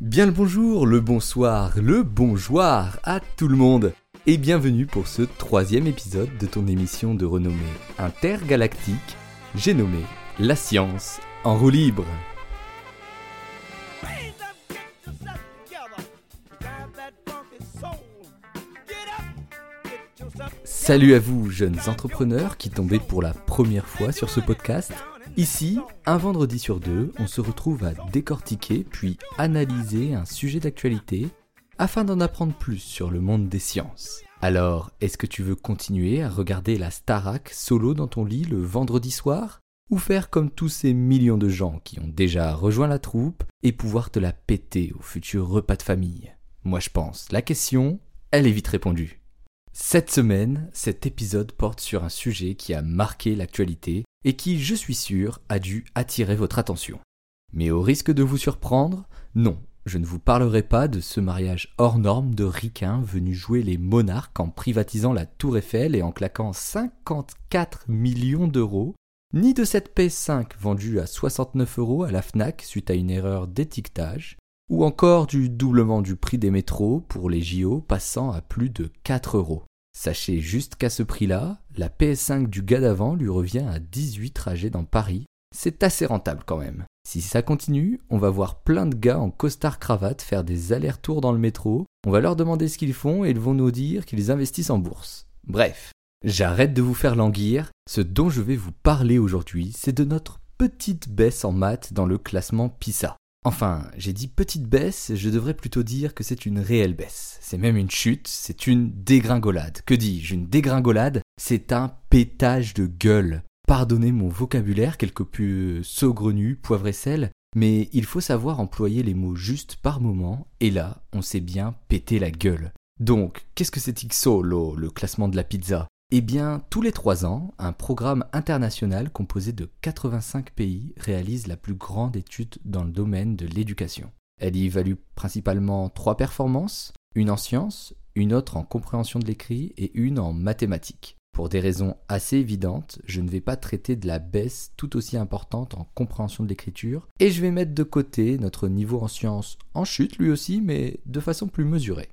Bien le bonjour, le bonsoir, le bonjour à tout le monde et bienvenue pour ce troisième épisode de ton émission de renommée intergalactique, j'ai nommé La science en roue libre. Salut à vous, jeunes entrepreneurs qui tombez pour la première fois sur ce podcast. Ici, un vendredi sur deux, on se retrouve à décortiquer puis analyser un sujet d'actualité afin d'en apprendre plus sur le monde des sciences. Alors, est-ce que tu veux continuer à regarder la Starac solo dans ton lit le vendredi soir Ou faire comme tous ces millions de gens qui ont déjà rejoint la troupe et pouvoir te la péter au futur repas de famille? Moi je pense, la question, elle est vite répondue. Cette semaine, cet épisode porte sur un sujet qui a marqué l'actualité et qui, je suis sûr, a dû attirer votre attention. Mais au risque de vous surprendre, non, je ne vous parlerai pas de ce mariage hors norme de ricains venus jouer les monarques en privatisant la tour Eiffel et en claquant 54 millions d'euros, ni de cette PS5 vendue à 69 euros à la FNAC suite à une erreur d'étiquetage, ou encore du doublement du prix des métros pour les JO passant à plus de 4 euros. Sachez juste qu'à ce prix-là, la PS5 du gars d'avant lui revient à 18 trajets dans Paris. C'est assez rentable quand même. Si ça continue, on va voir plein de gars en costard cravate faire des allers-retours dans le métro, on va leur demander ce qu'ils font et ils vont nous dire qu'ils investissent en bourse. Bref, j'arrête de vous faire languir, ce dont je vais vous parler aujourd'hui, c'est de notre petite baisse en maths dans le classement PISA. Enfin, j'ai dit petite baisse, je devrais plutôt dire que c'est une réelle baisse. C'est même une chute, c'est une dégringolade. Que dis-je Une dégringolade C'est un pétage de gueule. Pardonnez mon vocabulaire quelque peu saugrenu, poivre et sel, mais il faut savoir employer les mots justes par moment, et là, on s'est bien pété la gueule. Donc, qu'est-ce que c'est XOLO, le classement de la pizza? Eh bien, tous les trois ans, un programme international composé de 85 pays réalise la plus grande étude dans le domaine de l'éducation. Elle y évalue principalement trois performances, une en sciences, une autre en compréhension de l'écrit et une en mathématiques. Pour des raisons assez évidentes, je ne vais pas traiter de la baisse tout aussi importante en compréhension de l'écriture, et je vais mettre de côté notre niveau en sciences en chute lui aussi, mais de façon plus mesurée.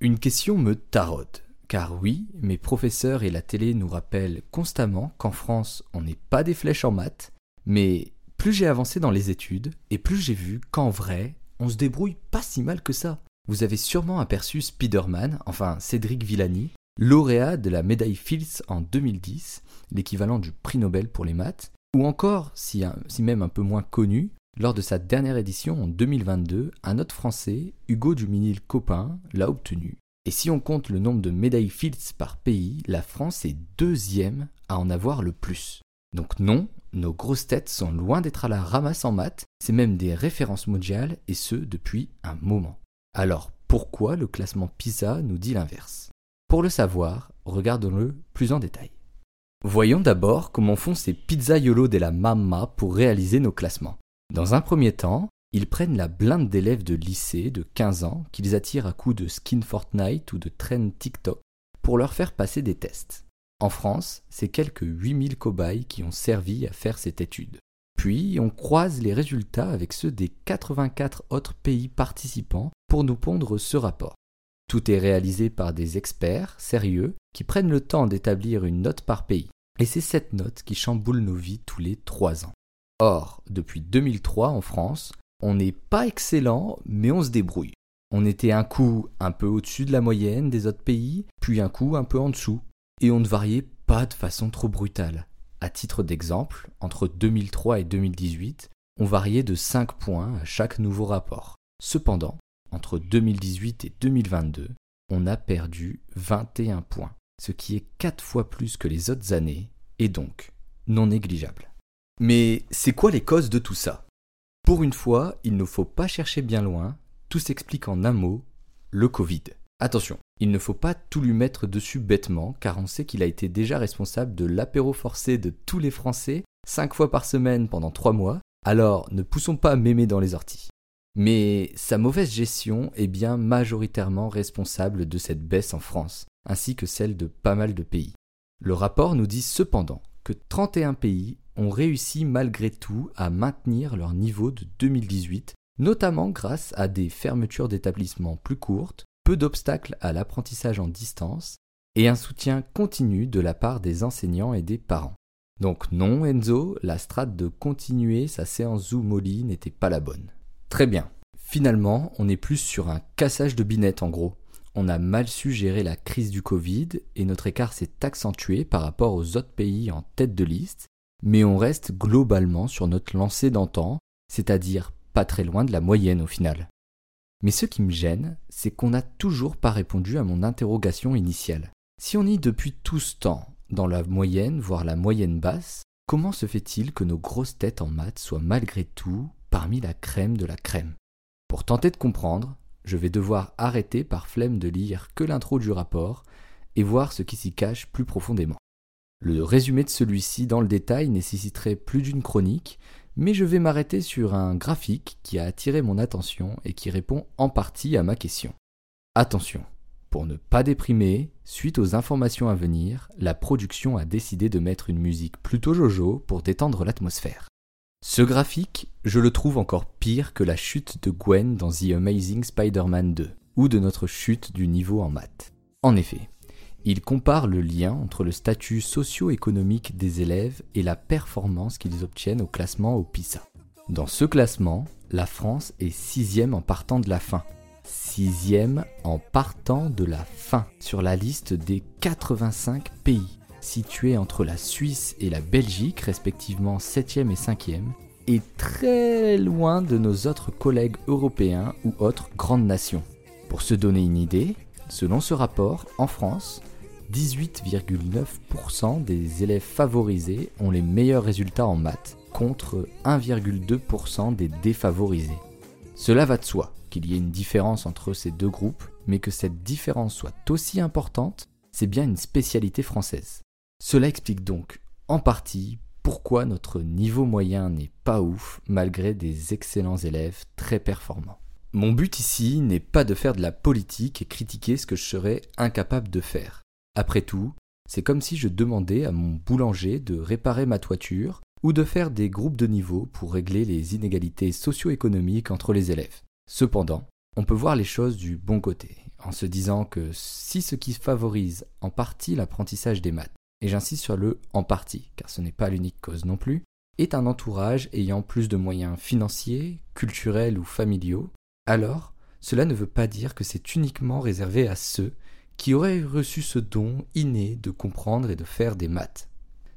Une question me taraude. Car oui, mes professeurs et la télé nous rappellent constamment qu'en France, on n'est pas des flèches en maths, mais plus j'ai avancé dans les études, et plus j'ai vu qu'en vrai, on se débrouille pas si mal que ça. Vous avez sûrement aperçu Spider-Man, enfin Cédric Villani, lauréat de la médaille Fields en 2010, l'équivalent du prix Nobel pour les maths, ou encore, si, si même un peu moins connu, lors de sa dernière édition en 2022, un autre Français, Hugo Duminil Copin, l'a obtenu. Et si on compte le nombre de médailles Fields par pays, la France est deuxième à en avoir le plus. Donc non, nos grosses têtes sont loin d'être à la ramasse en maths, c'est même des références mondiales et ce depuis un moment. Alors pourquoi le classement PISA nous dit l'inverse? Pour le savoir, regardons-le plus en détail. Voyons d'abord comment font ces pizzaiolo de la mamma pour réaliser nos classements. Dans un premier temps, ils prennent la blinde d'élèves de lycée de 15 ans qu'ils attirent à coups de skin Fortnite ou de trend TikTok pour leur faire passer des tests. En France, c'est quelques 8000 cobayes qui ont servi à faire cette étude. Puis, on croise les résultats avec ceux des 84 autres pays participants pour nous pondre ce rapport. Tout est réalisé par des experts sérieux qui prennent le temps d'établir une note par pays. Et c'est cette note qui chamboule nos vies tous les 3 ans. Or, depuis 2003 en France, on n'est pas excellent, mais on se débrouille. On était un coup un peu au-dessus de la moyenne des autres pays, puis un coup un peu en dessous. Et on ne variait pas de façon trop brutale. À titre d'exemple, entre 2003 et 2018, on variait de 5 points à chaque nouveau rapport. Cependant, entre 2018 et 2022, on a perdu 21 points, ce qui est 4 fois plus que les autres années, et donc non négligeable. Mais c'est quoi les causes de tout ça? Pour une fois, il ne faut pas chercher bien loin, tout s'explique en un mot, le Covid. Attention, il ne faut pas tout lui mettre dessus bêtement, car on sait qu'il a été déjà responsable de l'apéro forcé de tous les Français, cinq fois par semaine pendant trois mois, alors ne poussons pas mémé dans les orties. Mais sa mauvaise gestion est bien majoritairement responsable de cette baisse en France, ainsi que celle de pas mal de pays. Le rapport nous dit cependant que 31 pays ont réussi malgré tout à maintenir leur niveau de 2018, notamment grâce à des fermetures d'établissements plus courtes, peu d'obstacles à l'apprentissage en distance et un soutien continu de la part des enseignants et des parents. Donc non Enzo, la strate de continuer sa séance Zoom Molly n'était pas la bonne. Très bien. Finalement, on est plus sur un cassage de binette en gros. On a mal su gérer la crise du Covid et notre écart s'est accentué par rapport aux autres pays en tête de liste, mais on reste globalement sur notre lancée d'antan, c'est-à-dire pas très loin de la moyenne au final. Mais ce qui me gêne, c'est qu'on n'a toujours pas répondu à mon interrogation initiale. Si on est depuis tout ce temps dans la moyenne, voire la moyenne basse, comment se fait-il que nos grosses têtes en maths soient malgré tout parmi la crème de la crème? Pour tenter de comprendre, je vais devoir arrêter par flemme de lire que l'intro du rapport et voir ce qui s'y cache plus profondément. Le résumé de celui-ci dans le détail nécessiterait plus d'une chronique, mais je vais m'arrêter sur un graphique qui a attiré mon attention et qui répond en partie à ma question. Attention, pour ne pas déprimer, suite aux informations à venir, la production a décidé de mettre une musique plutôt jojo pour détendre l'atmosphère. Ce graphique, je le trouve encore pire que la chute de Gwen dans The Amazing Spider-Man 2, ou de notre chute du niveau en maths. En effet, il compare le lien entre le statut socio-économique des élèves et la performance qu'ils obtiennent au classement au PISA. Dans ce classement, la France est sixième en partant de la fin, sixième en partant de la fin sur la liste des 85 pays situés entre la Suisse et la Belgique, respectivement 7e et 5e, et très loin de nos autres collègues européens ou autres grandes nations. Pour se donner une idée, selon ce rapport, en France, 18,9% des élèves favorisés ont les meilleurs résultats en maths, contre 1,2% des défavorisés. Cela va de soi qu'il y ait une différence entre ces deux groupes, mais que cette différence soit aussi importante, c'est bien une spécialité française. Cela explique donc en partie pourquoi notre niveau moyen n'est pas ouf malgré des excellents élèves très performants. Mon but ici n'est pas de faire de la politique et critiquer ce que je serais incapable de faire. Après tout, c'est comme si je demandais à mon boulanger de réparer ma toiture ou de faire des groupes de niveau pour régler les inégalités socio-économiques entre les élèves. Cependant, on peut voir les choses du bon côté, en se disant que si ce qui favorise en partie l'apprentissage des maths, et j'insiste sur le en partie, car ce n'est pas l'unique cause non plus, est un entourage ayant plus de moyens financiers, culturels ou familiaux, alors cela ne veut pas dire que c'est uniquement réservé à ceux qui auraient reçu ce don inné de comprendre et de faire des maths.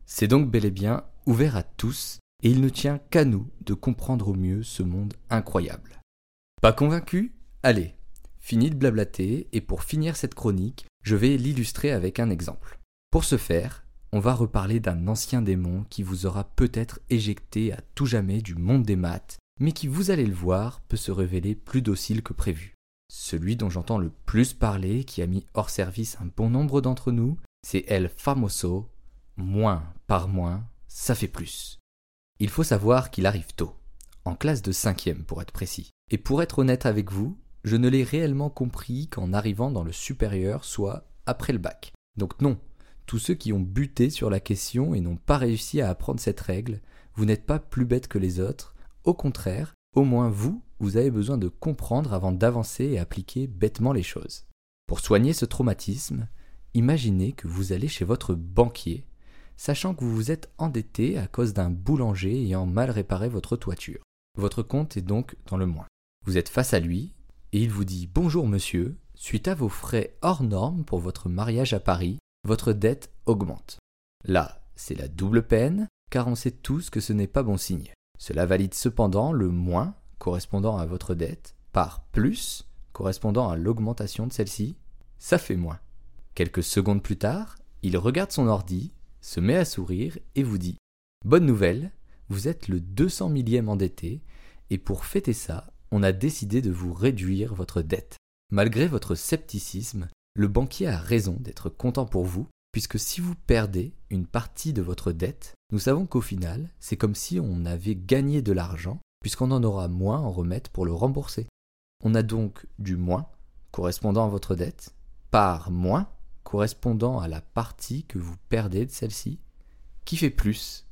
C'est donc bel et bien ouvert à tous, et il ne tient qu'à nous de comprendre au mieux ce monde incroyable. Pas convaincu? Allez, fini de blablater, et pour finir cette chronique, je vais l'illustrer avec un exemple. Pour ce faire, on va reparler d'un ancien démon qui vous aura peut-être éjecté à tout jamais du monde des maths, mais qui, vous allez le voir, peut se révéler plus docile que prévu. Celui dont j'entends le plus parler, qui a mis hors service un bon nombre d'entre nous, c'est El Famoso. Moins par moins, ça fait plus. Il faut savoir qu'il arrive tôt, en classe de cinquième pour être précis. Et pour être honnête avec vous, je ne l'ai réellement compris qu'en arrivant dans le supérieur, soit après le bac. Donc non, tous ceux qui ont buté sur la question et n'ont pas réussi à apprendre cette règle, vous n'êtes pas plus bêtes que les autres, au contraire, au moins vous, vous avez besoin de comprendre avant d'avancer et appliquer bêtement les choses. Pour soigner ce traumatisme, imaginez que vous allez chez votre banquier, sachant que vous vous êtes endetté à cause d'un boulanger ayant mal réparé votre toiture. Votre compte est donc dans le moins. Vous êtes face à lui et il vous dit Bonjour monsieur, suite à vos frais hors normes pour votre mariage à Paris, votre dette augmente. Là, c'est la double peine, car on sait tous que ce n'est pas bon signe. Cela valide cependant le moins correspondant à votre dette par plus correspondant à l'augmentation de celle-ci. Ça fait moins. Quelques secondes plus tard, il regarde son ordi, se met à sourire et vous dit Bonne nouvelle, vous êtes le 200 millième endetté, et pour fêter ça, on a décidé de vous réduire votre dette. Malgré votre scepticisme, le banquier a raison d'être content pour vous, puisque si vous perdez une partie de votre dette, nous savons qu'au final, c'est comme si on avait gagné de l'argent, puisqu'on en aura moins en remettre pour le rembourser. On a donc du moins, correspondant à votre dette, par moins, correspondant à la partie que vous perdez de celle-ci Qui fait plus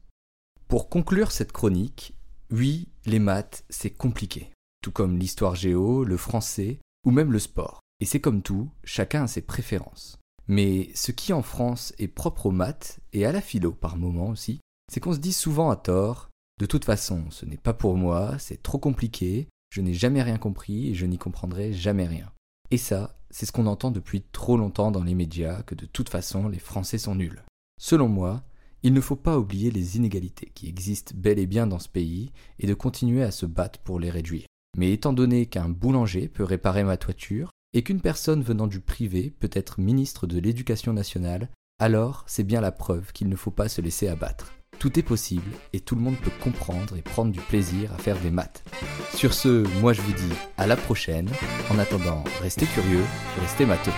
Pour conclure cette chronique, oui, les maths, c'est compliqué. Tout comme l'histoire géo, le français ou même le sport. Et c'est comme tout, chacun a ses préférences. Mais ce qui en France est propre aux maths, et à la philo par moment aussi, c'est qu'on se dit souvent à tort, de toute façon, ce n'est pas pour moi, c'est trop compliqué, je n'ai jamais rien compris et je n'y comprendrai jamais rien. Et ça, c'est ce qu'on entend depuis trop longtemps dans les médias, que de toute façon les Français sont nuls. Selon moi, il ne faut pas oublier les inégalités qui existent bel et bien dans ce pays et de continuer à se battre pour les réduire. Mais étant donné qu'un boulanger peut réparer ma toiture et qu'une personne venant du privé peut être ministre de l'Éducation nationale, alors c'est bien la preuve qu'il ne faut pas se laisser abattre. Tout est possible et tout le monde peut comprendre et prendre du plaisir à faire des maths. Sur ce, moi je vous dis à la prochaine. En attendant, restez curieux restez matheux.